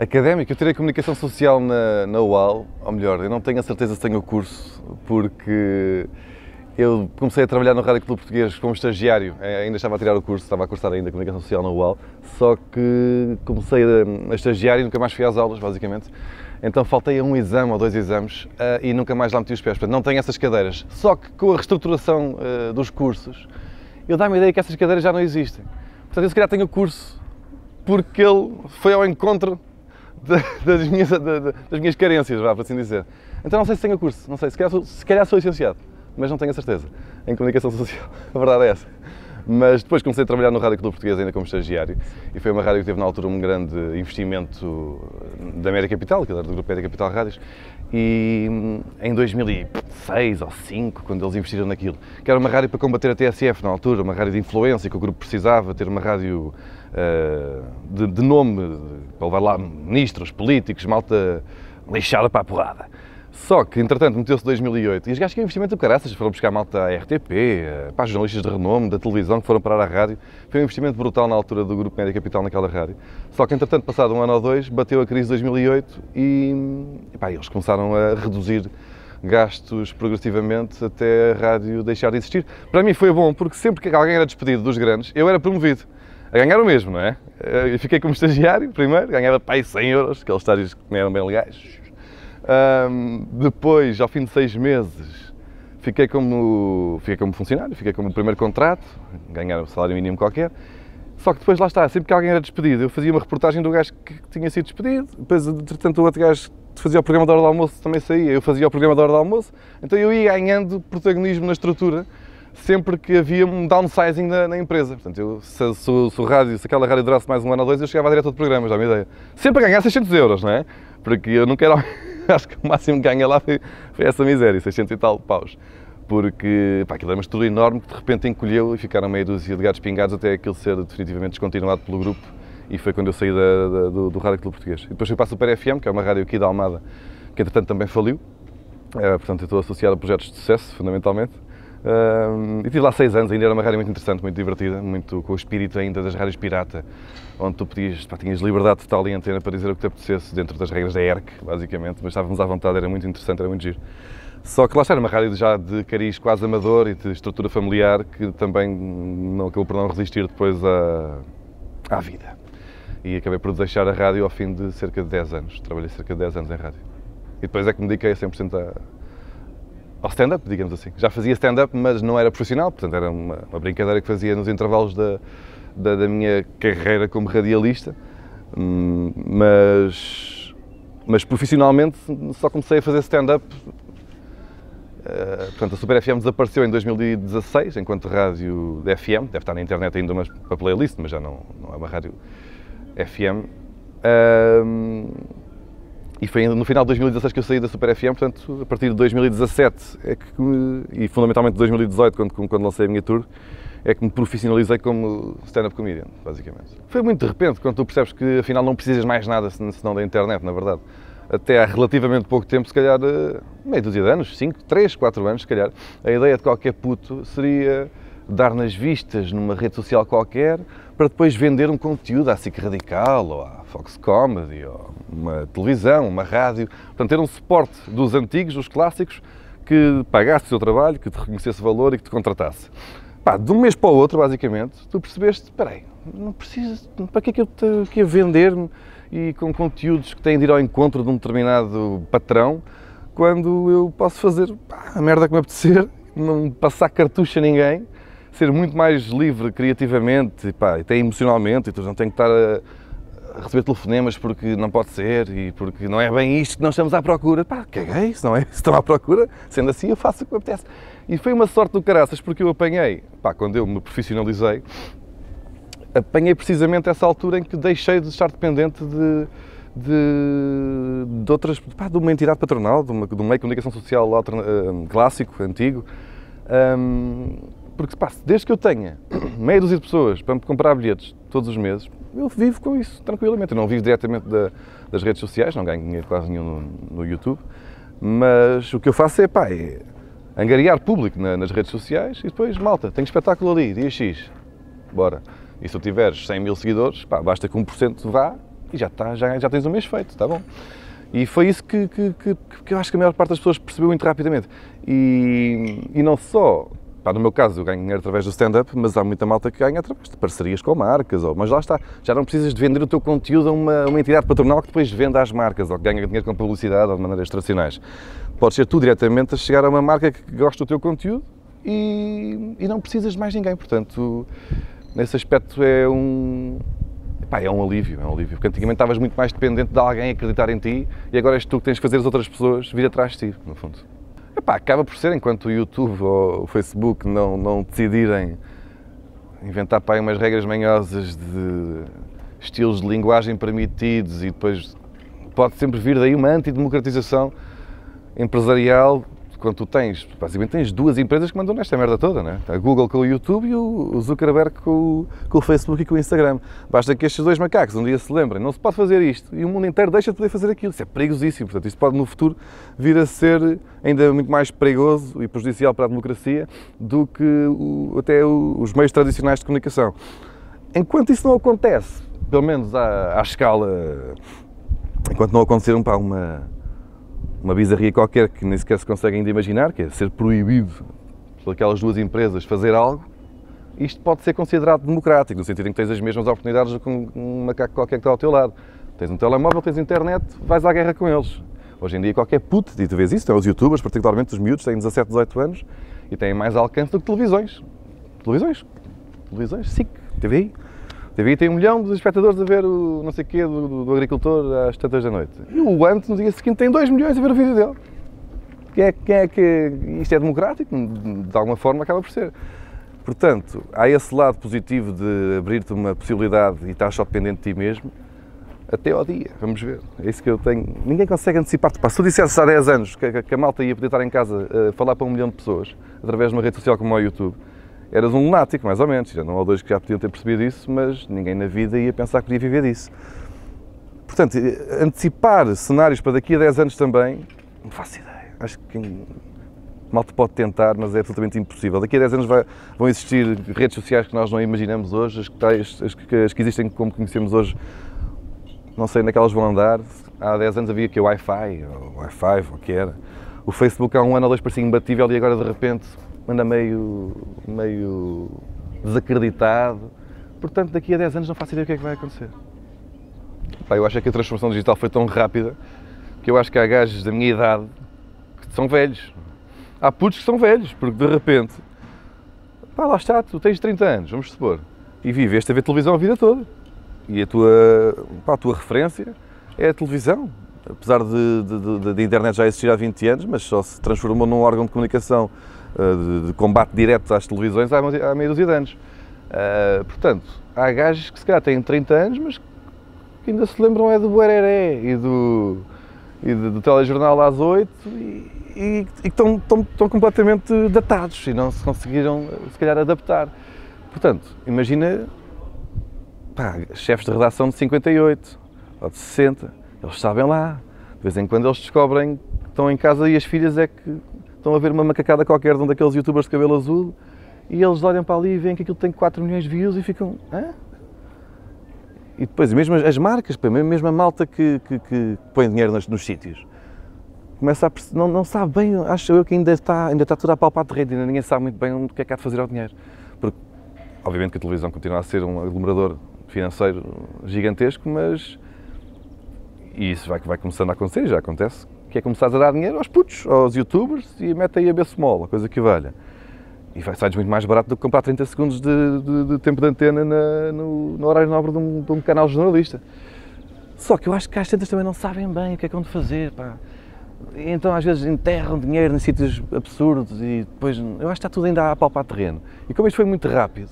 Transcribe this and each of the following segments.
Académico, eu tirei comunicação social na, na UAL, ou melhor, eu não tenho a certeza se tenho o curso, porque eu comecei a trabalhar no Rádio Clube Português como estagiário, eh, ainda estava a tirar o curso, estava a cursar ainda comunicação social na UAL, só que comecei a, a estagiar e nunca mais fui às aulas, basicamente. Então faltei a um exame ou dois exames uh, e nunca mais lá meti os pés. Portanto, não tenho essas cadeiras. Só que com a reestruturação uh, dos cursos, eu dá-me a ideia que essas cadeiras já não existem. Portanto, eu se calhar tenho o curso porque ele foi ao encontro das, minhas, das minhas carências, vá, por assim dizer. Então não sei se tenho curso, não sei, se calhar, sou, se calhar sou licenciado, mas não tenho a certeza em comunicação social. A verdade é essa. Mas depois comecei a trabalhar no Rádio Clube Português ainda como estagiário e foi uma rádio que teve na altura um grande investimento da Média Capital, que era do Grupo Média Capital Rádios, e hum, em 2006 ou 2005, quando eles investiram naquilo, que era uma rádio para combater a TSF na altura, uma rádio de influência que o grupo precisava, ter uma rádio de, de, nome, para lá ministros, políticos, malta lixada para a porrada. Só que, entretanto, meteu-se 2008 e os gajos que investimento do caraças foram buscar malta à RTP, eh, para jornalistas de renome, da televisão, que foram parar à rádio. Foi um investimento brutal na altura do Grupo Média Capital naquela rádio. Só que, entretanto, passado um ano ou dois, bateu a crise de 2008 e, e pá, eles começaram a reduzir gastos progressivamente até a rádio deixar de existir. Para mim foi bom, porque sempre que alguém era despedido dos grandes, eu era promovido a ganhar o mesmo, não é? Eh, eu fiquei como estagiário primeiro, ganhava pai 100 euros, aqueles estágios que não eram bem legais um, depois, ao fim de seis meses, fiquei como, fiquei como funcionário, fiquei como primeiro contrato, ganhar um salário mínimo qualquer. Só que depois lá está, sempre que alguém era despedido, eu fazia uma reportagem do gajo que tinha sido despedido, depois, entretanto, o outro gajo que fazia o programa da hora do almoço também saía, eu fazia o programa da hora do almoço, então eu ia ganhando protagonismo na estrutura sempre que havia um downsizing na, na empresa. Portanto, eu, se, se, se, rádio, se aquela rádio durasse mais um ano ou dois, eu chegava direto ao programa, já me ideia. Sempre a ganhar 600 euros, não é? Porque eu não quero acho que o máximo que ganha lá foi, foi, essa miséria, 600 e tal paus. Porque pá, aquilo era uma estrutura enorme que de repente encolheu e ficaram meia dúzia de gatos pingados até aquilo ser definitivamente descontinuado pelo grupo. E foi quando eu saí da, da, do, do Rádio Clube Português. E depois fui para a Super FM, que é uma rádio aqui da Almada, que entretanto também faliu. É, portanto, eu estou associado a projetos de sucesso, fundamentalmente. E tive lá seis anos, ainda era uma rádio muito interessante, muito divertida, muito com o espírito ainda das rádios pirata, onde tu podias, pá, tinhas liberdade total em antena para dizer o que te apetecesse dentro das regras da ERC, basicamente, mas estávamos à vontade, era muito interessante, era muito giro. Só que lá está, era uma rádio já de cariz quase amador e de estrutura familiar que também não acabou por não resistir depois à, à vida. E acabei por deixar a rádio ao fim de cerca de 10 anos. Trabalhei cerca de 10 anos em rádio. E depois é que me dediquei a 100% a, ao stand-up, digamos assim. Já fazia stand-up, mas não era profissional, portanto era uma, uma brincadeira que fazia nos intervalos da, da, da minha carreira como radialista, hum, mas, mas profissionalmente só comecei a fazer stand-up. Uh, portanto, a Super FM desapareceu em 2016, enquanto rádio da FM, deve estar na internet ainda uma, uma playlist, mas já não, não é uma rádio FM. Uh, e foi no final de 2016 que eu saí da Super FM, portanto, a partir de 2017 é que, e fundamentalmente 2018, quando, quando lancei a minha tour, é que me profissionalizei como stand-up comedian, basicamente. Foi muito de repente, quando tu percebes que afinal não precisas mais nada senão da internet, na verdade. Até há relativamente pouco tempo, se calhar eh, meio dúzia de anos, 5, 3, 4 anos, se calhar, a ideia de qualquer puto seria dar nas vistas numa rede social qualquer para depois vender um conteúdo à SIC Radical ou à Fox Comedy ou uma televisão, uma rádio. Portanto, ter um suporte dos antigos, dos clássicos, que pagasse o seu trabalho, que te reconhecesse valor e que te contratasse. Pá, de um mês para o outro, basicamente, tu percebeste, espera aí, não preciso, para que é que eu tenho que vender-me e com conteúdos que têm de ir ao encontro de um determinado patrão, quando eu posso fazer pá, a merda que me apetecer, não passar cartucho a ninguém, ser muito mais livre criativamente pá, até emocionalmente, e tu não tens que estar a, receber telefonemas porque não pode ser e porque não é bem isto que nós estamos à procura. Pá, caguei, se não é isso estão à procura, sendo assim eu faço o que me apetece. E foi uma sorte do caraças porque eu apanhei, pá, quando eu me profissionalizei, apanhei precisamente essa altura em que deixei de estar dependente de, de, de outras, pá, de uma entidade patronal, de, uma, de um meio de comunicação social alterna, uh, clássico, antigo. Um, porque pá, desde que eu tenha meia dúzia de pessoas para me comprar bilhetes todos os meses, eu vivo com isso tranquilamente. Eu não vivo diretamente da, das redes sociais, não ganho dinheiro quase nenhum no, no, YouTube, mas o que eu faço é, pá, é angariar público na, nas redes sociais e depois, malta, tenho espetáculo ali, dia X, bora. E se tu tiveres 100 mil seguidores, pá, basta que 1% vá e já, está, já, já tens o mês feito, está bom? E foi isso que, que, que, que, eu acho que a maior parte das pessoas percebeu muito rapidamente. E, e não só, pá, no meu caso, eu ganho dinheiro através do stand-up, mas há muita malta que ganha através de parcerias com marcas. Ou, mas lá está, já não precisas de vender o teu conteúdo a uma, uma entidade patronal que depois venda às marcas ou que ganha dinheiro com publicidade ou de maneiras tradicionais. Pode ser tu diretamente a chegar a uma marca que gosta do teu conteúdo e, e não precisas de mais ninguém. Portanto, nesse aspecto é um, Pá, é um alívio, é um alívio. Porque antigamente estavas muito mais dependente de alguém acreditar em ti e agora és tu que tens de fazer as outras pessoas vir atrás de ti, no fundo. Epá, acaba por ser, enquanto o YouTube ou o Facebook não, não decidirem inventar pá, umas regras manhosas de estilos de linguagem permitidos e depois pode sempre vir daí uma antidemocratização empresarial quando tu tens, basicamente tens duas empresas que mandam nesta merda toda, né? A Google com o YouTube e o Zuckerberg com o, com o Facebook e com o Instagram. Basta que estes dois macacos um dia se lembrem, não se pode fazer isto e o mundo inteiro deixa de poder fazer aquilo. Isso é perigosíssimo. Portanto, isto pode no futuro vir a ser ainda muito mais perigoso e prejudicial para a democracia do que o, até os meios tradicionais de comunicação. Enquanto isso não acontece, pelo menos à, à escala, enquanto não acontecer um, pá, uma uma bizarria qualquer que nem sequer se consegue ainda imaginar, que é ser proibido por aquelas duas empresas fazer algo, isto pode ser considerado democrático, no sentido em que tens as mesmas oportunidades do que um macaco qualquer que está ao teu lado. Tens um telemóvel, tens internet, vais à guerra com eles. Hoje em dia qualquer puto, e tu vês isso, os youtubers, particularmente os miúdos, têm 17, 18 anos e têm mais alcance do que televisões. Televisões? Televisões? SIC, TVI. TVI tem um milhão de espectadores a ver o não sei quê do, do, agricultor às tantas da noite. E o Ant, no dia seguinte, tem 2 milhões a ver o vídeo dele. Quem é, quem é que. Isto é democrático? De alguma forma acaba por ser. Portanto, há esse lado positivo de abrir-te uma possibilidade e estás só dependente de ti mesmo, até ao dia. Vamos ver. É isso que eu tenho. Ninguém consegue antecipar-te. Se tu dissesse há 10 anos que, que a malta ia poder estar em casa a falar para um milhão de pessoas através de uma rede social como o YouTube, eras um lunático, mais ou menos. Já não há dois que já podiam ter percebido isso, mas ninguém na vida ia pensar que podia viver disso. Portanto, antecipar cenários para daqui a 10 anos também, não faço ideia. Acho que mal te pode tentar, mas é absolutamente impossível. Daqui a 10 anos vai, vão existir redes sociais que nós não imaginamos hoje, as que, tais, as que, as que existem como conhecemos hoje, não sei onde é que elas vão andar. Há 10 anos havia que o Wi-Fi, ou Wi-Fi, ou o que era. O Facebook há um ano ou dois parecia imbatível e agora de repente anda meio, meio desacreditado. Portanto, daqui a 10 anos não faço ideia o que é que vai acontecer. Pá, eu acho que a transformação digital foi tão rápida que eu acho que há gajos da minha idade que são velhos. Há putos que são velhos, porque de repente, pá, lá está, tu tens 30 anos, vamos supor, e viveste a ver televisão a vida toda. E a tua, pá, a tua referência é a televisão. Apesar de, de, de, de, internet já existir há 20 anos, mas só se transformou num órgão de comunicação de, de, combate direto às televisões há, há meia dúzia de anos. Uh, portanto, há gajos que se calhar têm 30 anos, mas que ainda se lembram é do Buereré e do, e do, do telejornal às 8 e, e, e estão, estão, estão, completamente datados e não se conseguiram, se calhar, adaptar. Portanto, imagina pá, chefes de redação de 58 ou de 60, eles sabem lá. De vez em quando eles descobrem que estão em casa e as filhas é que estão a ver uma macacada qualquer de um daqueles youtubers de cabelo azul e eles olham para ali e veem que aquilo tem 4 milhões de views e ficam. Hã? E depois, mesmo as marcas, mesmo a malta que, que, que põe dinheiro nos, nos sítios, começa a não, não sabe bem, acho eu que ainda está, ainda está tudo a palpar de rede, ainda ninguém sabe muito bem o que é que há de fazer ao dinheiro. Porque, obviamente, que a televisão continua a ser um aglomerador financeiro gigantesco, mas. E isso vai, vai começando a acontecer, já acontece, que é começar a dar dinheiro aos putos, aos youtubers e mete aí a B-Small, a coisa que valha. E vai sair muito mais barato do que comprar 30 segundos de, de, de tempo de antena na, no, no, horário nobre de um, de um, canal jornalista. Só que eu acho que as tantas também não sabem bem o que é que vão fazer, pá. E então às vezes enterram dinheiro em sítios absurdos e depois. Eu acho que está tudo ainda a palpar terreno. E como isto foi muito rápido,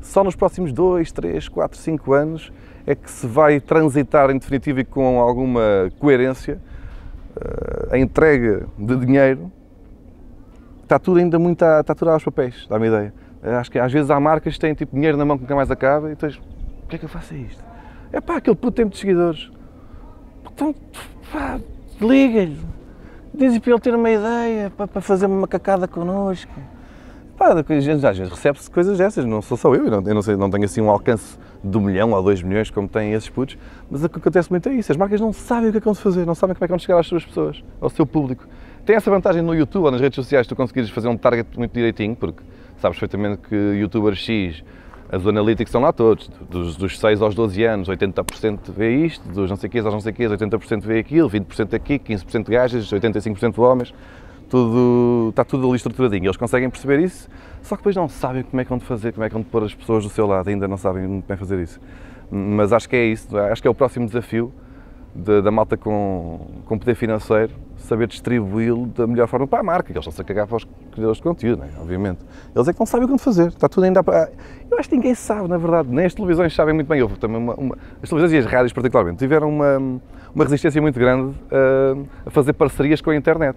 Só nos próximos 2, 3, 4, 5 anos é que se vai transitar em definitivo e com alguma coerência a entrega de dinheiro. Está tudo ainda muito a, está tudo aos papéis, dá-me ideia. Acho que às vezes há marcas que têm tipo dinheiro na mão que nunca mais acaba e depois, o que é que eu faço a isto? É pá, aquele puto tem muitos seguidores. Então, pá, liga-lhe. Diz para ele ter uma ideia, para, para fazer uma cacada connosco. Pá, às vezes recebe-se coisas dessas, não sou só eu, eu não, eu não, sei, não tenho assim um alcance de um milhão ou dois milhões como têm esses putos, mas o que acontece muito é isso, as marcas não sabem o que é que vão fazer, não sabem como é que vão chegar às suas pessoas, ao seu público. Tem essa vantagem no YouTube ou nas redes sociais, tu conseguires fazer um target muito direitinho, porque sabes perfeitamente que youtuber X as analytics estão lá todos, dos, dos 6 aos 12 anos, 80% vê isto, dos não sei quês aos não sei quês, 80% vê aquilo, 20% aqui, 15% de gajas, 85% de homens, tudo, está tudo ali estruturadinho. Eles conseguem perceber isso, só que depois não sabem como é que vão fazer, como é que vão pôr as pessoas do seu lado, ainda não sabem muito bem fazer isso. Mas acho que é isso, acho que é o próximo desafio da, da malta com, com poder financeiro, saber distribuí-lo da melhor forma para a marca, que eles estão-se a cagar para os criadores de conteúdo, né? obviamente. Eles é que não sabem o que fazer, está tudo ainda para... Eu acho que ninguém sabe, na verdade, nem as televisões sabem muito bem. Houve também uma, uma... As televisões e as rádios, particularmente, tiveram uma, uma resistência muito grande a, a fazer parcerias com a internet.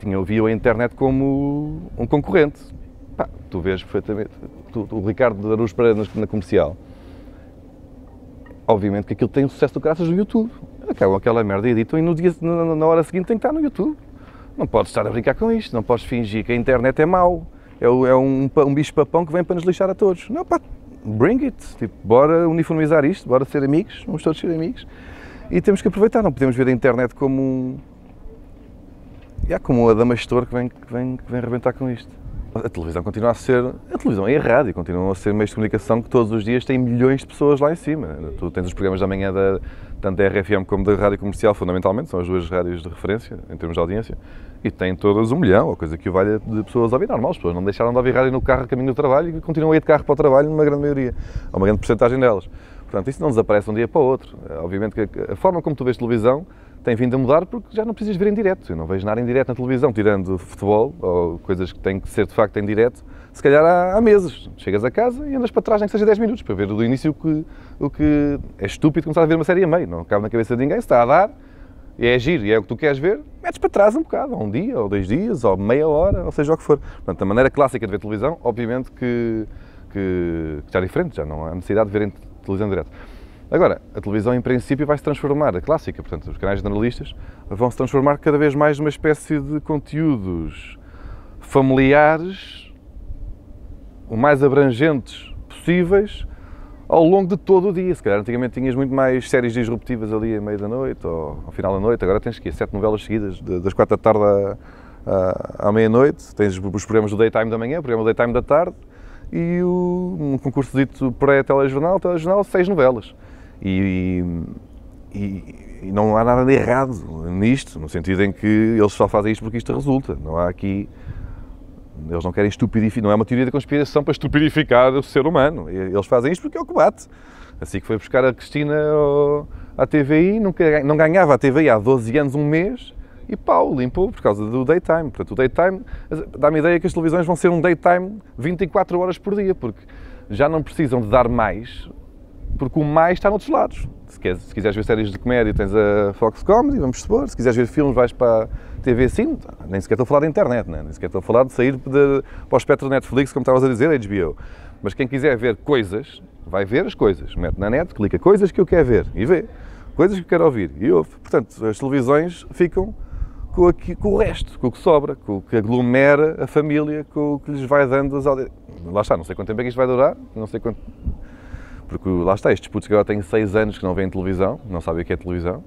Tinham, viam a internet como um concorrente. Pá, tu vês perfeitamente, tu, o Ricardo Aruz Pereira na comercial, obviamente que aquilo tem sucesso graças do YouTube. Acabam aquela merda e editam e no dia, na hora seguinte tem que estar no YouTube. Não podes estar a brincar com isto, não podes fingir que a internet é mau, é, é um, um bicho papão que vem para nos lixar a todos. Não, pá, bring it, tipo, bora uniformizar isto, bora ser amigos, vamos todos ser amigos. E temos que aproveitar, não podemos ver a internet como um. Yeah, como a Damastor que vem, que, vem, que vem arrebentar com isto. A televisão continua a ser. A televisão e a rádio continuam a ser meios de comunicação que todos os dias têm milhões de pessoas lá em cima. Tu tens os programas da manhã da, tanto da RFM como da rádio comercial, fundamentalmente, são as duas rádios de referência em termos de audiência, e têm todas um milhão, ou coisa que o de pessoas a ouvir. Normal, as pessoas não deixaram de ouvir rádio no carro a caminho do trabalho e continuam a ir de carro para o trabalho, numa grande maioria, ou uma grande porcentagem delas. Portanto, isso não desaparece de um dia para o outro. Obviamente que a forma como tu vês televisão tem vindo a mudar porque já não precisas ver em direto. Eu não vejo nada em direto na televisão, tirando futebol ou coisas que têm que ser de facto em direto. Se calhar há, há meses. Chegas a casa e andas para trás, nem que seja 10 minutos, para ver do início o que, o que é estúpido começar a ver uma série a meio. Não cabe na cabeça de ninguém. Se está a dar e é giro e é o que tu queres ver, metes para trás um bocado, ou um dia, ou dois dias, ou meia hora, ou seja o que for. Portanto, a maneira clássica de ver televisão, obviamente que, que, que é diferente, já não há necessidade de ver televisão direto. Agora, a televisão em princípio vai se transformar, a clássica, portanto, os canais generalistas vão se transformar cada vez mais numa espécie de conteúdos familiares, o mais abrangentes possíveis, ao longo de todo o dia. Se calhar antigamente tinhas muito mais séries disruptivas ali à meia da noite ou ao final da noite, agora tens que ir sete novelas seguidas, das quatro da tarde à, à, à meia-noite, tens os programas do daytime da manhã, o programa do daytime da tarde e o, um concurso dito pré-telejornal, telejornal, seis novelas. E, e, e, não há nada de errado nisto, no sentido em que eles só fazem isto porque isto resulta. Não há aqui. Eles não querem estupidificar, não é uma teoria da conspiração para estupidificar o ser humano. Eles fazem isto porque é o que bate. Assim que foi buscar a Cristina à TVI, nunca, não ganhava a TVI há 12 anos, um mês, e pau, limpou por causa do daytime. Portanto, o daytime dá-me a ideia que as televisões vão ser um daytime 24 horas por dia, porque já não precisam de dar mais porque o mais está noutros lados. Se, se quiseres ver séries de comédia, tens a Fox Comedy, vamos supor. Se quiseres ver filmes, vais para a TV Cine. Nem sequer estou a falar da internet, né? nem sequer estou a falar de sair de, para o espectro Netflix, como estavas a dizer, HBO. Mas quem quiser ver coisas, vai ver as coisas. Mete na net, clica coisas que eu quero ver e vê. Coisas que eu quero ouvir e ouve. Portanto, as televisões ficam com, aqui, com o resto, com o que sobra, com o que aglomera a família, com o que lhes vai dando as audiências. Lá está, não sei quanto tempo é que isto vai durar, não sei quanto porque lá está, estes putos que agora têm 6 anos que não veem televisão, não sabem o que é televisão,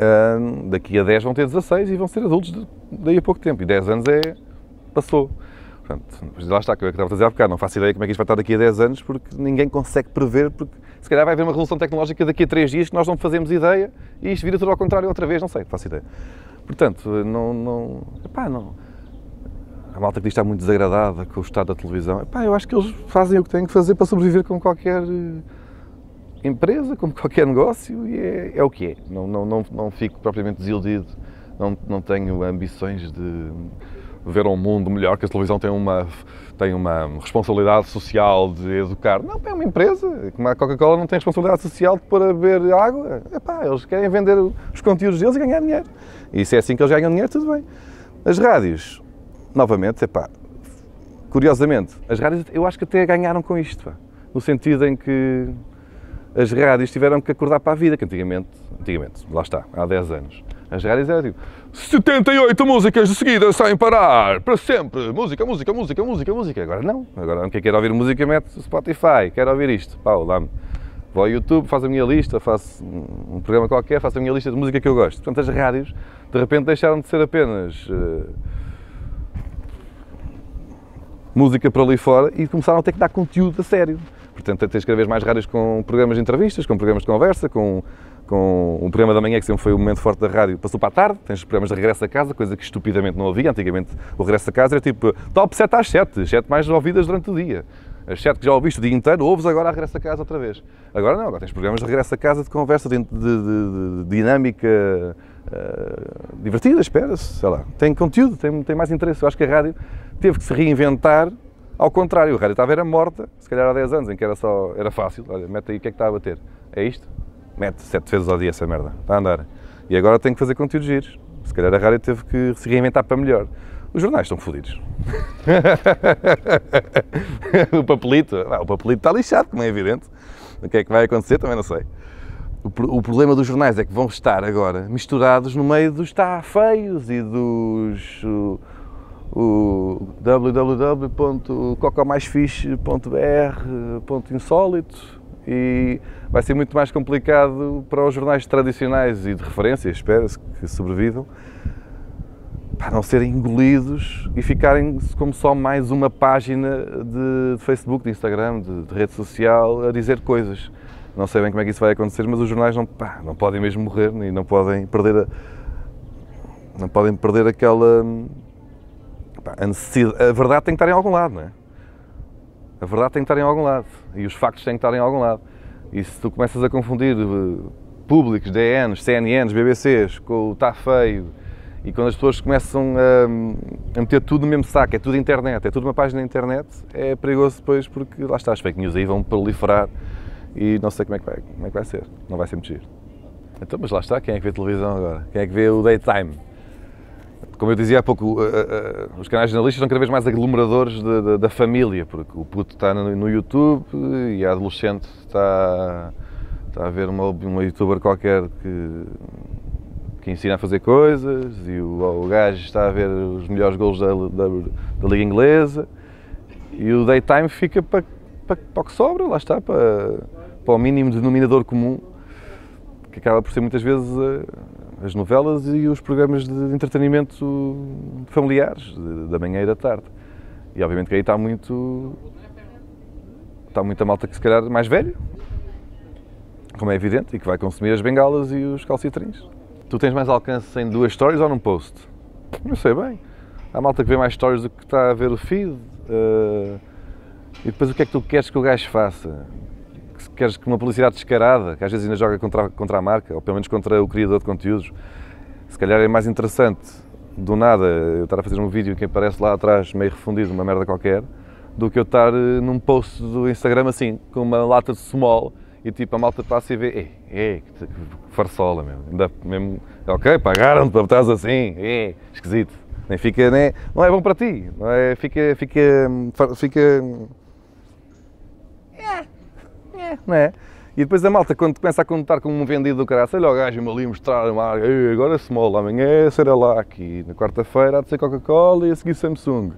um, daqui a 10 vão ter 16 e vão ser adultos daí a pouco tempo. E 10 anos é. passou. Portanto, lá está, que eu estava a dizer há bocado, não faço ideia como é que isto vai estar daqui a 10 anos, porque ninguém consegue prever, porque se calhar vai haver uma revolução tecnológica daqui a 3 dias que nós não fazemos ideia e isto vira tudo ao contrário outra vez, não sei, faço ideia. Portanto, não. não epá, não a malta que diz está muito desagradada com o estado da televisão, epá, eu acho que eles fazem o que têm que fazer para sobreviver como qualquer eh, empresa, como qualquer negócio e é, é o que é. Não, não, não, não fico propriamente desiludido, não, não tenho ambições de, ver um mundo melhor, que a televisão tem uma, tem uma responsabilidade social de educar. Não, é uma empresa. Como a Coca-Cola não tem responsabilidade social de pôr a beber água. Epá, eles querem vender os conteúdos deles e ganhar dinheiro. E se é assim que eles ganham dinheiro, tudo bem. As rádios, novamente, epá, curiosamente, as rádios eu acho que até ganharam com isto. Pá, no sentido em que as rádios tiveram que acordar para a vida, que antigamente, antigamente, lá está, há 10 anos, as rádios eram tipo 78 músicas de seguida sem parar, para sempre, música, música, música, música, música. Agora não, agora quem quer ouvir música mete Spotify, quer ouvir isto, pau, dá-me. Vou ao YouTube, faço a minha lista, faço um programa qualquer, faço a minha lista de música que eu gosto. Portanto, as rádios, de repente, deixaram de ser apenas uh, música para ali fora e começaram a ter que dar conteúdo a sério. Portanto, tens cada vez mais rádios com programas de entrevistas, com programas de conversa, com, com um programa da manhã que sempre foi o momento forte da rádio, passou para a tarde, tens programas de regresso a casa, coisa que estupidamente não havia. Antigamente o regresso a casa era tipo top 7 às 7, 7 mais ouvidas durante o dia. As 7 que já ouviste o dia inteiro, ouves agora a regresso a casa outra vez. Agora não, agora tens programas de regresso a casa de conversa, de, de, de, de dinâmica uh, divertida, espera-se, sei lá. Tem conteúdo, tem, tem mais interesse. Eu acho que a rádio teve que se reinventar ao contrário, a rádio estava era morta, se calhar há 10 anos, em que era só, era fácil, olha, mete aí o que é que está a bater. É isto? Mete 7 vezes ao dia essa merda, está a andar. E agora tem que fazer conteúdos giros. Se calhar a rádio teve que se reinventar para melhor. Os jornais estão fodidos. o papelito, o papelito está lixado, como é evidente. O que é que vai acontecer também não sei. O, problema dos jornais é que vão estar agora misturados no meio dos está feios e dos o e vai ser muito mais complicado para os jornais tradicionais e de referência, espera-se que sobrevivam, para não serem engolidos e ficarem como só mais uma página de, Facebook, de Instagram, de, de, rede social a dizer coisas. Não sei bem como é que isso vai acontecer, mas os jornais não, pá, não podem mesmo morrer e não podem perder a, não podem perder aquela a, necessidade, a verdade tem que estar em algum lado, não é? A verdade tem que estar em algum lado e os factos têm que estar em algum lado. E se tu começas a confundir eh, públicos, DNs, CNNs, BBCs com o está feio e quando as pessoas começam a, a, meter tudo no mesmo saco, é tudo internet, é tudo uma página na internet, é perigoso depois porque lá está, as fake news aí vão proliferar e não sei como é que vai, como é que vai ser, não vai ser muito giro. Então, mas lá está, quem é que vê televisão agora? Quem é que vê o daytime? como eu dizia há pouco, uh, uh, os canais jornalistas são cada vez mais aglomeradores de, de, da família, porque o puto está no, no, YouTube e a adolescente está, está a ver uma, uma youtuber qualquer que, que ensina a fazer coisas e o, o gajo está a ver os melhores gols da, da, da Liga Inglesa e o daytime fica para, para, para o que sobra, lá está, para, para o mínimo denominador comum, que acaba por ser muitas vezes uh, as novelas e os programas de entretenimento familiares, da manhã e da tarde. E obviamente que aí está muito. está muita malta que se calhar mais velho, como é evidente, e que vai consumir as bengalas e os calcitrins. Tu tens mais alcance em duas stories ou num post? Não sei bem. Há malta que vê mais stories do que está a ver o feed. Uh, e depois o que é que tu queres que o gajo faça? Queres que uma publicidade descarada, que às vezes ainda joga contra, contra a marca, ou pelo menos contra o criador de conteúdos, se calhar é mais interessante do nada eu estar a fazer um vídeo que aparece lá atrás meio refundido, uma merda qualquer, do que eu estar eh, num post do Instagram assim, com uma lata de small e tipo a malta passa e vê, é, que farsola mesmo, ainda mesmo, ok, pagaram-te para botares assim, é, esquisito, nem fica, nem, não é bom para ti, não é, fica, fica, fica não é? E depois a malta, quando começa a contar como um vendido do cara, sei lá, o gajo-me ali mostrar agora Small, amanhã é Cerelac, e na quarta-feira há de ser Coca-Cola e a seguir Samsung.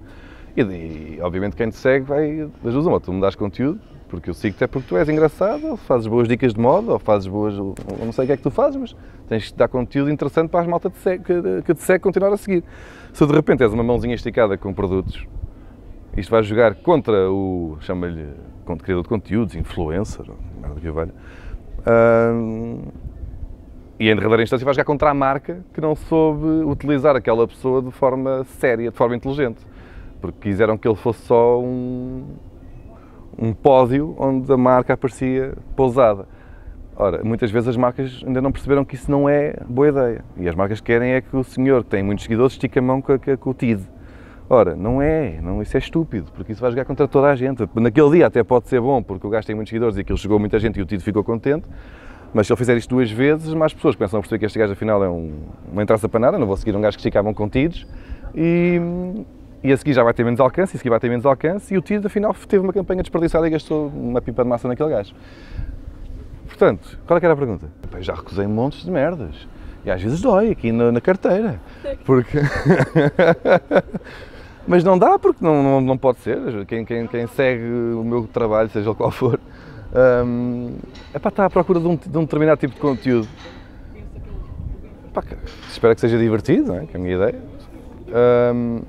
E, obviamente quem te segue vai das duas uma, tu me dás conteúdo, porque eu sigo-te é porque tu és engraçado, ou fazes boas dicas de moda, ou fazes boas. Eu não sei o que é que tu fazes, mas tens que dar conteúdo interessante para as malta que, que te segue continuar a seguir. Se de repente és uma mãozinha esticada com produtos, isto vai jogar contra o. chama-lhe criador de conteúdos, influencer, nada que velho. e em derradeira instância vai jogar contra a marca que não soube utilizar aquela pessoa de forma séria, de forma inteligente. Porque quiseram que ele fosse só um, um pódio onde a marca aparecia pousada. Ora, muitas vezes as marcas ainda não perceberam que isso não é boa ideia. E as marcas querem é que o senhor, que tem muitos seguidores, estique a mão com, com, com o TID Ora, não é, não, isso é estúpido, porque isso vai jogar contra toda a gente. Naquele dia até pode ser bom, porque o gajo tem muitos seguidores e aquilo chegou muita gente e o Tito ficou contente, mas se ele fizer isto duas vezes, mais pessoas começam a perceber que este gajo afinal é um, uma entraça para nada, não vou seguir um gajo que ficavam contidos, e, e a seguir já vai ter menos alcance, e a seguir vai ter menos alcance, e o Tito afinal teve uma campanha desperdiçada e gastou uma pipa de massa naquele gajo. Portanto, qual é que era a pergunta? Eu já recusei montes de merdas. E às vezes dói aqui na, na carteira. Porque. Mas não dá porque não, não, não pode ser. Quem, quem, quem, segue o meu trabalho, seja ele qual for, um, para estar à procura de um, de um determinado tipo de conteúdo. Epá, espero que seja divertido, não é? que é a minha ideia. Um,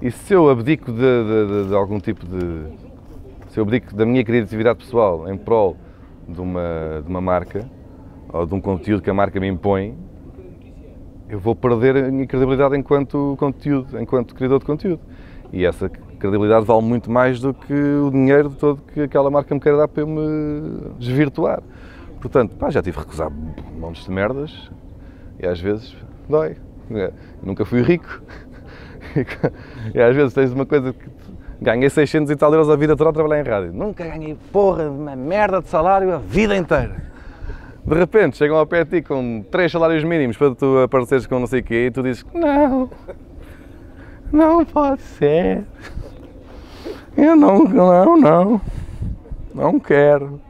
e se eu abdico de, de, de, algum tipo de. Se eu abdico da minha criatividade pessoal em prol de uma, de uma marca ou de um conteúdo que a marca me impõe, eu vou perder a minha credibilidade enquanto conteúdo, enquanto criador de conteúdo. E essa credibilidade vale muito mais do que o dinheiro todo que aquela marca me quer dar para eu me desvirtuar. Portanto, pá, já tive que recusar montes de merdas e às vezes dói. Eu nunca fui rico. E às vezes tens uma coisa que ganhei 600 e tal euros a vida toda a trabalhar em rádio. Nunca ganhei porra, uma merda de salário a vida inteira de repente chegam ao pé de ti com três salários mínimos para tu apareceres com não sei o quê e tu dizes não, não pode ser. Eu não, não, não, não quero.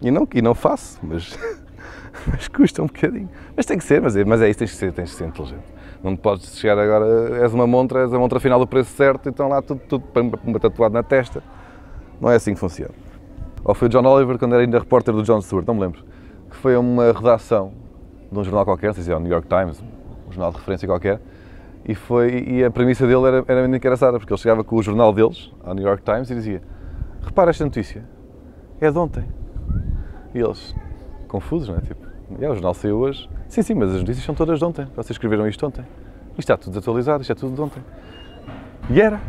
E não, e não faço, mas, mas custa um bocadinho. Mas tem que ser, mas é, mas é isso, tens que ser, tens que ser inteligente. Não podes chegar agora, és uma montra, és a montra final do preço certo, então lá tudo, tudo uma tatuado na testa. Não é assim que funciona. Ou foi o John Oliver quando era ainda repórter do John Stewart, não me lembro que foi a uma redação de um jornal qualquer, não sei se é o New York Times, um jornal de referência qualquer, e, foi, e a premissa dele era, era muito engraçada, porque ele chegava com o jornal deles, ao New York Times, e dizia: Repara esta notícia, é de ontem. E eles, confusos, não é? Tipo, é, o jornal saiu hoje. Sim, sim, mas as notícias são todas de ontem. Vocês escreveram isto ontem. Isto está tudo desatualizado, isto é tudo de ontem. E era.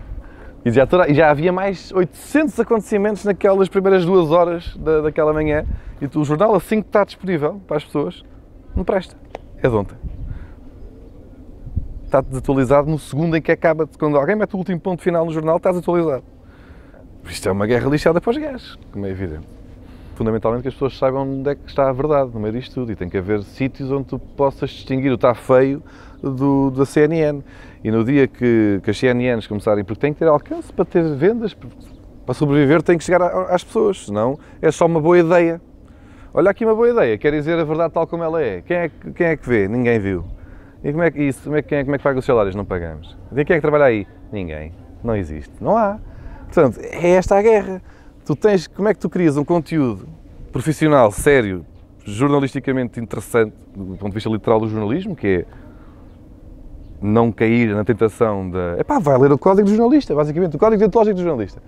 E já, toda, já havia mais 800 acontecimentos naquelas primeiras duas horas da, daquela manhã. E o jornal, assim que está disponível para as pessoas, não presta. É de ontem. Está desatualizado no segundo em que acaba. Quando alguém mete o último ponto final no jornal, está desatualizado. Isto é uma guerra lixada para os gajos, como é evidente. Fundamentalmente que as pessoas saibam onde é que está a verdade no meio disto tudo. E tem que haver sítios onde tu possas distinguir o está feio do, da CNN. E no dia que, que as CNNs começarem, porque tem que ter alcance para ter vendas, para sobreviver tem que chegar às pessoas, senão é só uma boa ideia. Olha aqui uma boa ideia, quer dizer a verdade tal como ela é. Quem é, quem é que vê? Ninguém viu. E como é que isso? Como é, quem é, como é que paga os salários? Não pagamos. E quem é que trabalha aí? Ninguém. Não existe. Não há. Portanto, é esta a guerra. Tu tens, como é que tu crias um conteúdo profissional, sério, jornalisticamente interessante, do ponto de vista literal do jornalismo, que é não cair na tentação de. Epá, vai ler o código do jornalista, basicamente, o código deontológico do jornalista.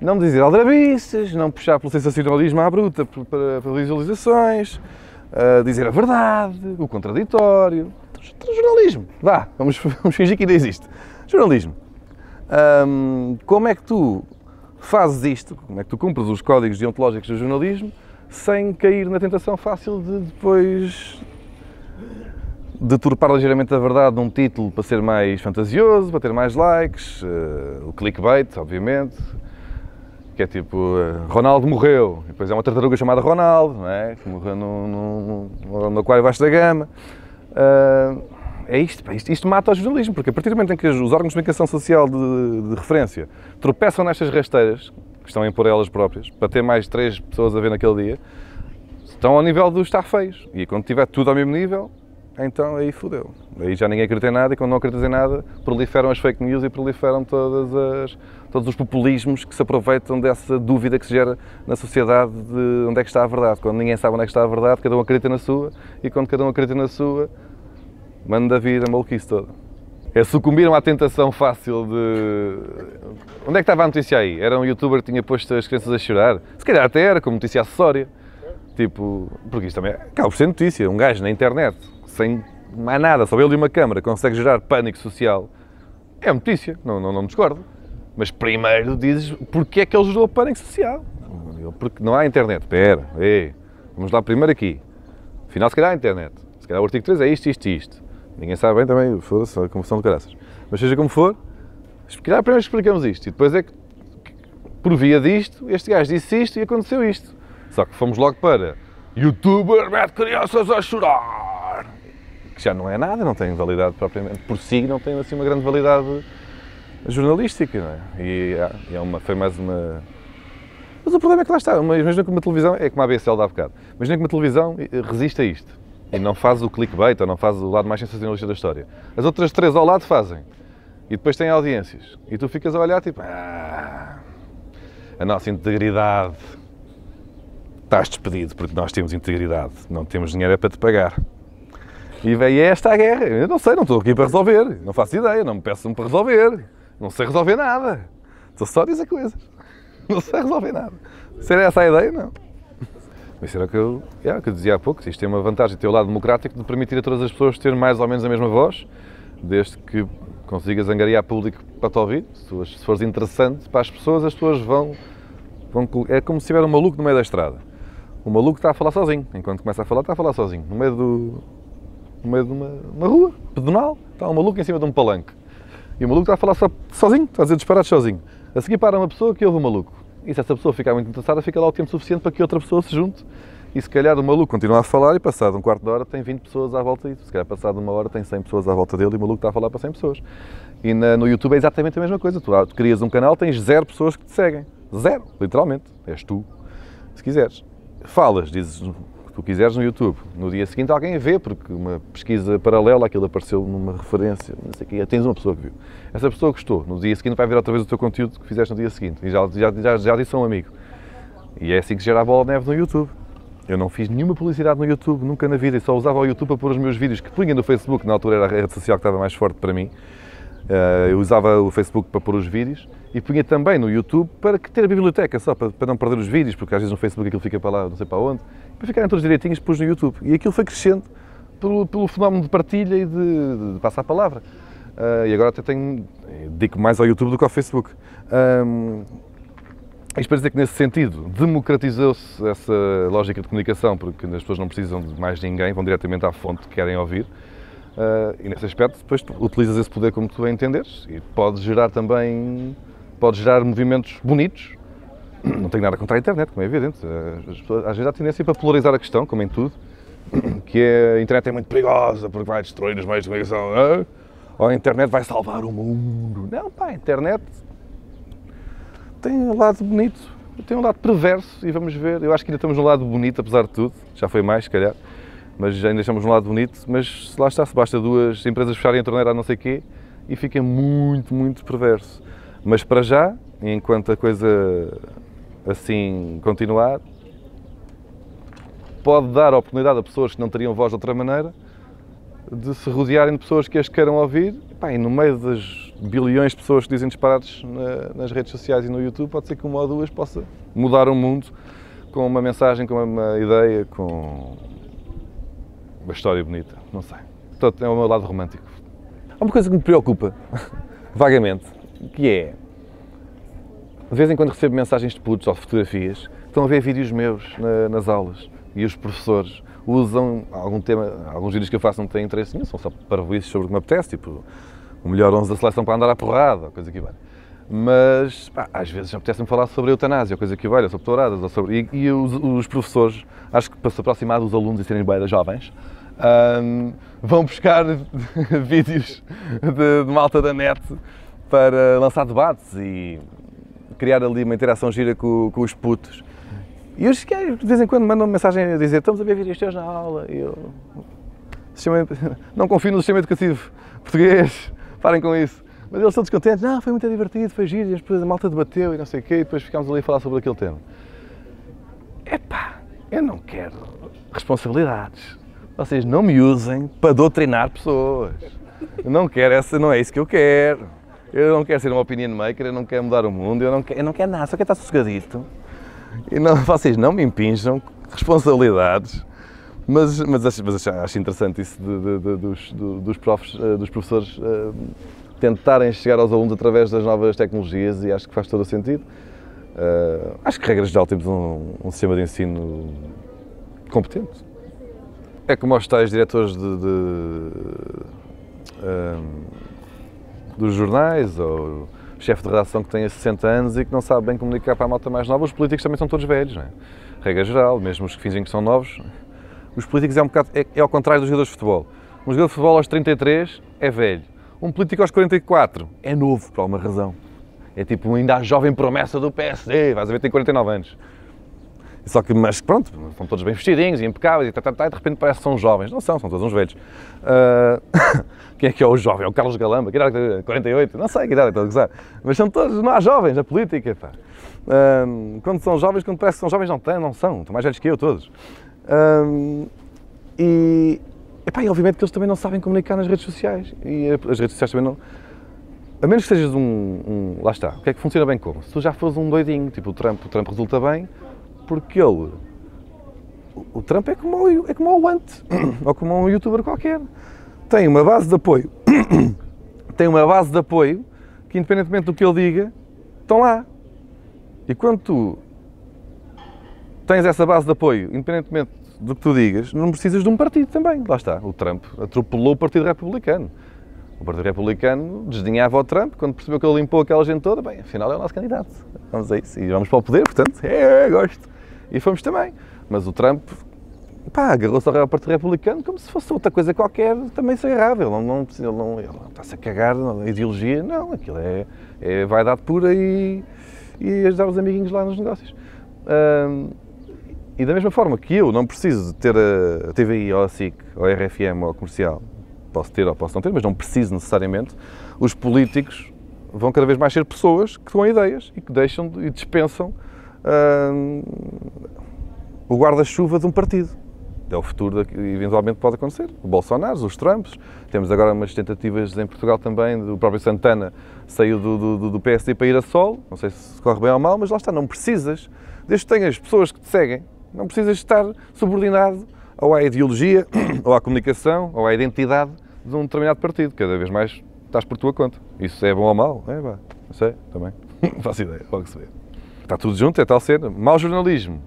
Não dizer aldrabices, não puxar pelo sensacionalismo à bruta para, para visualizações, uh, dizer a verdade, o contraditório. Jornalismo, vá, vamos, vamos fingir que ainda existe. Jornalismo. Um, como é que tu fazes isto? Como é que tu cumpres os códigos deontológicos do jornalismo sem cair na tentação fácil de depois deturpar ligeiramente a verdade num título para ser mais fantasioso, para ter mais likes, uh, o clickbait, obviamente, que é tipo uh, Ronaldo morreu, e depois é uma tartaruga chamada Ronaldo, é? que morreu no, aquário baixo da gama. Uh, é isto, isto, isto, mata o jornalismo, porque a partir do momento em que os órgãos de comunicação social de, de referência tropeçam nestas rasteiras, que estão a impor elas próprias, para ter mais três pessoas a ver naquele dia, estão ao nível dos estar feios. E quando tiver tudo ao mesmo nível, então aí fodeu. Aí já ninguém acredita em nada e quando não acredita em nada, proliferam as fake news e proliferam todas as, todos os populismos que se aproveitam dessa dúvida que se gera na sociedade de onde é que está a verdade. Quando ninguém sabe onde é que está a verdade, cada um acredita na sua e quando cada um acredita na sua, manda vir a maluquice toda. É sucumbiram à tentação fácil de. Onde é que estava a notícia aí? Era um youtuber que tinha posto as crianças a chorar? Se calhar até era como notícia acessória. Tipo, porque isto também acaba por ser notícia. Um gajo na internet sem mais nada, só ele e uma câmara consegue gerar pânico social, é notícia, não, não, não discordo. Mas primeiro dizes porque é que ele gerou pânico social. Porque não há internet. Espera, vamos lá primeiro aqui. Afinal, se calhar há internet. Se calhar o artigo 3 é isto, isto e isto. Ninguém sabe bem também, foda-se, a confusão de caraças. Mas seja como for, Se calhar primeiro explicamos isto e depois é que, por via disto, este gajo disse isto e aconteceu isto. Só que fomos logo para youtuber mete crianças a chorar. Que já não é nada, não tem validade propriamente por si, não tem assim uma grande validade jornalística, é? E é, é uma, foi mais uma. Mas o problema é que lá está, imagina que uma televisão, é como a ABSL dá bocado, imagina que uma televisão resiste a isto e não faz o clickbait ou não faz o lado mais sensacionalista da história. As outras três ao lado fazem. E depois têm audiências. E tu ficas a olhar tipo, ah, a nossa integridade. Estás despedido porque nós temos integridade, não temos dinheiro é para te pagar. E veio esta a guerra. Eu não sei, não estou aqui para resolver. Não faço ideia, não me peçam para resolver. Não sei resolver nada. Estou só a dizer coisas. Não sei resolver nada. Se era essa a ideia, não. Mas era o que eu, yeah, que eu dizia há pouco. Isto tem uma vantagem, tem o lado democrático de permitir a todas as pessoas ter mais ou menos a mesma voz, desde que consigas angariar público para te ouvir. Se fores interessante para as pessoas, as pessoas vão, vão. É como se tiver um maluco no meio da estrada. O maluco está a falar sozinho. Enquanto começa a falar, está a falar sozinho. No meio, do, no meio de uma, uma rua pedonal, está um maluco em cima de um palanque. E o maluco está a falar só, sozinho, está a dizer disparados sozinho. A seguir para uma pessoa que ouve o maluco. E se essa pessoa ficar muito interessada, fica lá o tempo suficiente para que outra pessoa se junte. E se calhar o maluco continua a falar e passado um quarto de hora tem 20 pessoas à volta disso. Se calhar passado uma hora tem 100 pessoas à volta dele e o maluco está a falar para 100 pessoas. E na, no YouTube é exatamente a mesma coisa. Tu, tu crias um canal, tens zero pessoas que te seguem. Zero, literalmente. És tu, se quiseres. Falas, dizes o que tu quiseres no YouTube. No dia seguinte alguém vê, porque uma pesquisa paralela, aquilo apareceu numa referência, não sei o quê, tens uma pessoa que viu. Essa pessoa gostou. No dia seguinte vai ver outra vez o teu conteúdo que fizeste no dia seguinte. E já, já, já, já disse a um amigo. E é assim que gera a bola de neve no YouTube. Eu não fiz nenhuma publicidade no YouTube, nunca na vida, e só usava o YouTube para pôr os meus vídeos, que punha no Facebook, na altura era a rede social que estava mais forte para mim. Eh, eu usava o Facebook para pôr os vídeos e punha também no YouTube para ter a biblioteca, só para, não perder os vídeos, porque às vezes no Facebook aquilo fica para lá, não sei para onde. Para ficarem todos direitinhos, pus no YouTube. E aquilo foi crescendo pelo, pelo fenómeno de partilha e de, de passar a palavra. Uh, e agora até tenho, dedico mais ao YouTube do que ao Facebook. Um, isto para dizer que, nesse sentido, democratizou-se essa lógica de comunicação, porque as pessoas não precisam de mais ninguém, vão diretamente à fonte que querem ouvir. Uh, e nesse aspecto, depois utilizas esse poder como tu entenderes e pode gerar também, pode gerar movimentos bonitos. Não tenho nada contra a internet, como é evidente. Pessoas, às vezes há tendência para polarizar a questão, como em tudo, que é, a internet é muito perigosa porque vai destruir os meios de comunicação. Ah, ou a internet vai salvar o mundo. Não, pá, a internet tem um lado bonito, tem um lado perverso e vamos ver. Eu acho que ainda estamos no lado bonito, apesar de tudo. Já foi mais, se calhar. Mas ainda estamos no lado bonito. Mas lá está, se basta duas empresas fecharem a torneira a não sei quê e fica muito, muito perverso. Mas para já, enquanto a coisa assim continuar, pode dar a oportunidade a pessoas que não teriam voz de outra maneira de se rodearem de pessoas que as queiram ouvir. E, pá, e no meio das bilhões de pessoas que dizem disparados na, nas redes sociais e no YouTube, pode ser que uma ou duas possa mudar o mundo com uma mensagem, com uma ideia, com uma história bonita. Não sei. Portanto, é o meu lado romântico. Há uma coisa que me preocupa, vagamente, que é. De vez em quando recebo mensagens de putos ou fotografias que estão a ver vídeos meus na, nas aulas e os professores usam algum tema, alguns vídeos que eu faço não têm interesse nenhum, são só parvoíces sobre o que me apetece, tipo o melhor 11 da seleção para andar à porrada, coisa que vale. Mas pá, às vezes apetece-me falar sobre a eutanásia, coisa que vale, sobre touradas, ou sobre... E, e os, os, professores, acho que para se aproximar dos alunos e serem bem jovens, um, vão buscar vídeos de, de, malta da net para lançar debates e criar ali uma interação gira com, com os putos. E os que de vez em quando mandam -me mensagem a dizer estamos a ver vídeos teus na aula. E eu, não confio no sistema educativo português parem com isso. Mas eles estão descontentes, não, foi muito divertido, foi giro, e depois a malta debateu e não sei o quê, e depois ficámos ali a falar sobre aquele tema. Epá, eu não quero responsabilidades. Vocês não me usem para doutrinar pessoas. Eu não quero essa, não é isso que eu quero. Eu não quero ser uma opinion maker, eu não quero mudar o mundo, eu não quero, eu não quero nada, só quero estar sossegadito. E não, vocês não me impinjam responsabilidades mas, mas, acho, mas acho interessante isso de, de, de, dos, dos, profs, eh, dos professores uh, tentarem chegar aos alunos através das novas tecnologias e acho que faz todo o sentido. Uh, acho que, regra geral, temos um, um, sistema de ensino competente. É como os tais diretores de, de, dos jornais ou chefe de redação que tem 60 anos e que não sabe bem comunicar para a malta mais nova. Os políticos também são todos velhos, não é? Regra geral, mesmo os que fingem que são novos. Os políticos é um bocado, é, é ao contrário dos jogadores de futebol. Um jogador de futebol aos 33 é velho. Um político aos 44 é novo, por alguma razão. É tipo ainda a jovem promessa do PSD, vais a ver, tem 49 anos. Só que, mas pronto, estão todos bem vestidinhos e impecáveis e, tá, tá, tá, e de repente parece que são jovens. Não são, são todos uns velhos. Uh, quem é que é o jovem? É o Carlos Galamba, que idade 48? Não sei que idade estou a gozar. Mas são todos, não há jovens na política, pá. Uh, quando são jovens, quando parece que são jovens, não têm, não são. Estão mais velhos que eu, todos. Uh, e, epá, e obviamente que eles também não sabem comunicar nas redes sociais. E as redes sociais também não. A menos que sejas um, um, Lá está. O que é que funciona bem como? Se tu já fores um doidinho, tipo o Trump, o Trump resulta bem, porque ele. O Trump é como é como Ant, ou como um youtuber qualquer. Tem uma base de apoio. tem uma base de apoio que, independentemente do que ele diga, estão lá. E quando tu tens essa base de apoio, independentemente do que tu digas, não precisas de um partido também. Lá está. O Trump atropelou o Partido Republicano. O Partido Republicano desdenhava o Trump quando percebeu que ele limpou aquela gente toda. Bem, afinal é o nosso candidato. Vamos a isso. E vamos para o poder, portanto, é, gosto. E fomos também. Mas o Trump agarrou-se ao Partido Republicano como se fosse outra coisa qualquer, também se agarrava. Ele não, não, ele não, ele não está-se a cagar na ideologia, não. Aquilo é, é vaidade pura e, e ajudar os amiguinhos lá nos negócios. E da mesma forma que eu não preciso ter a TVI ou a SIC ou a RFM ou a comercial, posso ter ou posso não ter, mas não preciso necessariamente, os políticos vão cada vez mais ser pessoas que têm ideias e que deixam e dispensam o guarda-chuva de um partido. É o futuro que eventualmente pode acontecer. O Bolsonaro, os Trumps, temos agora umas tentativas em Portugal também, do próprio Santana saiu do, do, do PSD para ir a Sol, não sei se corre bem ou mal, mas lá está, não precisas, desde que tenhas pessoas que te seguem, não precisas estar subordinado ou à ideologia, ou à comunicação, ou à identidade de um determinado partido. Cada vez mais estás por tua conta. Isso é bom ou mau? É, vá, não sei, também. Não faço ideia, logo se vê. Está tudo junto, é tal ser. Mau jornalismo.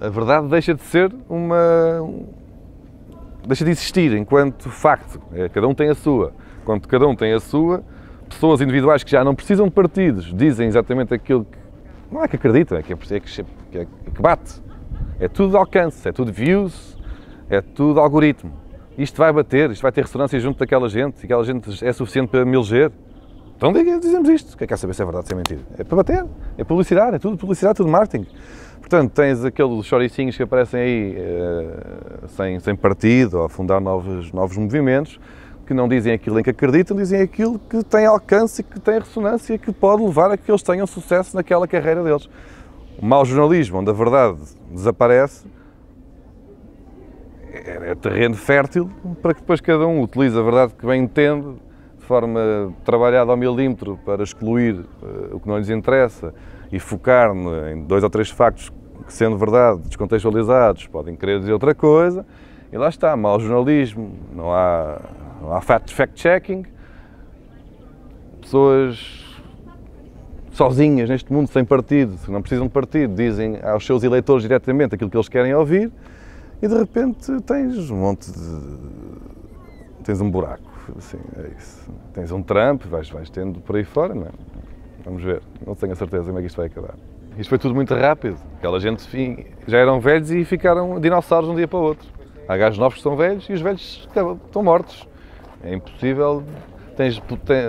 A verdade deixa de ser uma. deixa de existir enquanto facto. É, cada um tem a sua. Quando cada um tem a sua, pessoas individuais que já não precisam de partidos dizem exatamente aquilo que. não é que acreditam, é que, é, é que, é que bate. É tudo alcance, é tudo views, é tudo algoritmo. Isto vai bater, isto vai ter ressonância junto daquela gente, e aquela gente é suficiente para me eleger. Então dizemos isto. Quer, quer saber se é verdade se é mentira? É para bater, é publicidade, é tudo publicidade, tudo marketing. Portanto, tens aqueles choricinhos que aparecem aí uh, sem, sem partido a fundar novos, novos movimentos que não dizem aquilo em que acreditam, dizem aquilo que tem alcance que tem ressonância que pode levar a que eles tenham sucesso naquela carreira deles. O mau jornalismo, onde a verdade desaparece, é, é terreno fértil para que depois cada um utilize a verdade que bem entende de forma trabalhada ao milímetro para excluir uh, o que não lhes interessa e focar em dois ou três factos que, sendo verdade, descontextualizados, podem querer dizer outra coisa. E lá está, mau jornalismo, não há, não há fact-checking, pessoas sozinhas neste mundo, sem partido, não precisam de partido, dizem aos seus eleitores diretamente aquilo que eles querem ouvir e de repente tens um monte de. tens um buraco. Assim, é isso. Tens um Trump, vais, vais tendo por aí fora, não é? Vamos ver, não tenho a certeza como é que isto vai acabar. Isto foi tudo muito rápido. Aquela gente enfim, já eram velhos e ficaram dinossauros de um dia para o outro. Há gajos novos que estão velhos e os velhos estão mortos. É impossível. Tens, tem,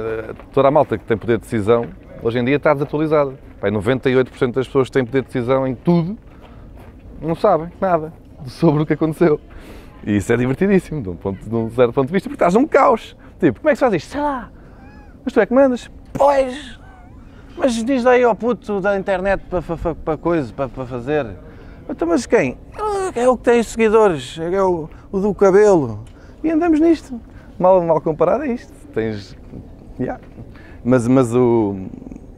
toda a malta que tem poder de decisão hoje em dia está desatualizada. 98% das pessoas que têm poder de decisão em tudo não sabem nada sobre o que aconteceu. E isso é divertidíssimo, de um, ponto, de um certo ponto de vista, porque estás num caos. Tipo, como é que se faz isto? Sei lá. Mas tu é que mandas? Pois! Mas diz daí ao puto da internet para, para, para coisa, para, para fazer. Então, mas quem? É o que tem seguidores, é o, o do cabelo. E andamos nisto. Mal, mal comparado a isto. Tens. Yeah. Mas, mas, o,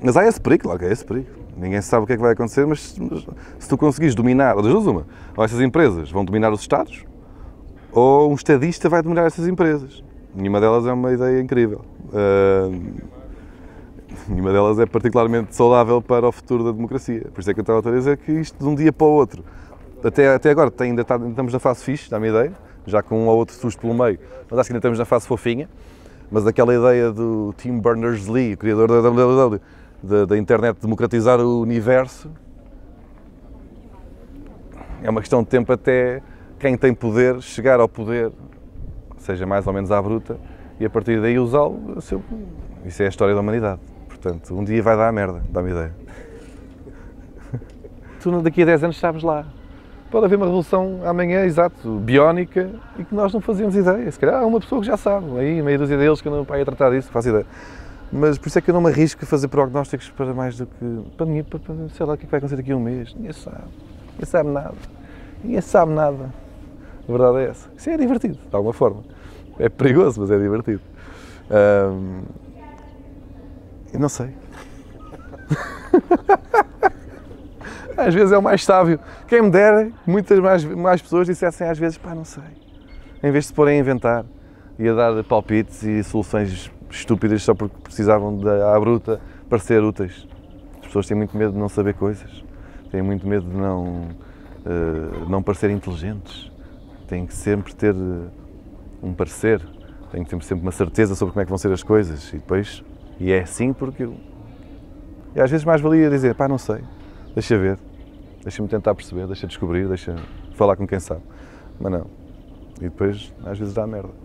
mas há esse perigo, logo, há esse perigo. Ninguém sabe o que é que vai acontecer, mas, mas se tu conseguires dominar, ou das duas uma, ou essas empresas vão dominar os Estados, ou um estadista vai dominar essas empresas. Nenhuma delas é uma ideia incrível. Uh, nenhuma delas é particularmente saudável para o futuro da democracia. Por isso é que eu estava a dizer que isto de um dia para o outro, até, até agora ainda, está, estamos na fase fixe, dá-me ideia, já com um ou outro susto pelo meio, mas acho que ainda estamos na fase fofinha. Mas aquela ideia do Tim Berners-Lee, o criador da WWW, da, da internet democratizar o universo, é uma questão de tempo até quem tem poder chegar ao poder, seja mais ou menos à bruta, e a partir daí usá-lo. Isso é a história da humanidade. Portanto, um dia vai dar a merda, dá-me ideia. Tu daqui a 10 anos sabes lá. Pode haver uma revolução amanhã, exato, biónica, e que nós não fazemos ideia. Se calhar há uma pessoa que já sabe, aí meia dúzia deles que eu não pai a tratar disso, faço ideia. Mas por isso é que eu não me arrisco a fazer prognósticos para mais do que. para mim, para, para sei lá o é que vai acontecer daqui a um mês. Ninguém sabe. Ninguém sabe nada. Ninguém sabe nada. A verdade é essa. Isso é divertido, de alguma forma. É perigoso, mas é divertido. Hum, eu não sei. às vezes é o mais sábio. Quem me dera, muitas mais, mais pessoas dissessem às vezes, pá, não sei. Em vez de se porem a inventar e a dar palpites e soluções estúpidas só porque precisavam da bruta parecer úteis. As pessoas têm muito medo de não saber coisas, têm muito medo de não, uh, não parecer inteligentes, têm que sempre ter uh, um parecer, têm que ter sempre uma certeza sobre como é que vão ser as coisas e depois, e é assim porque eu. E às vezes mais valia dizer, pá, não sei, deixa ver, deixa-me tentar perceber, deixa descobrir, deixa falar com quem sabe. Mas não. E depois, às vezes, dá merda.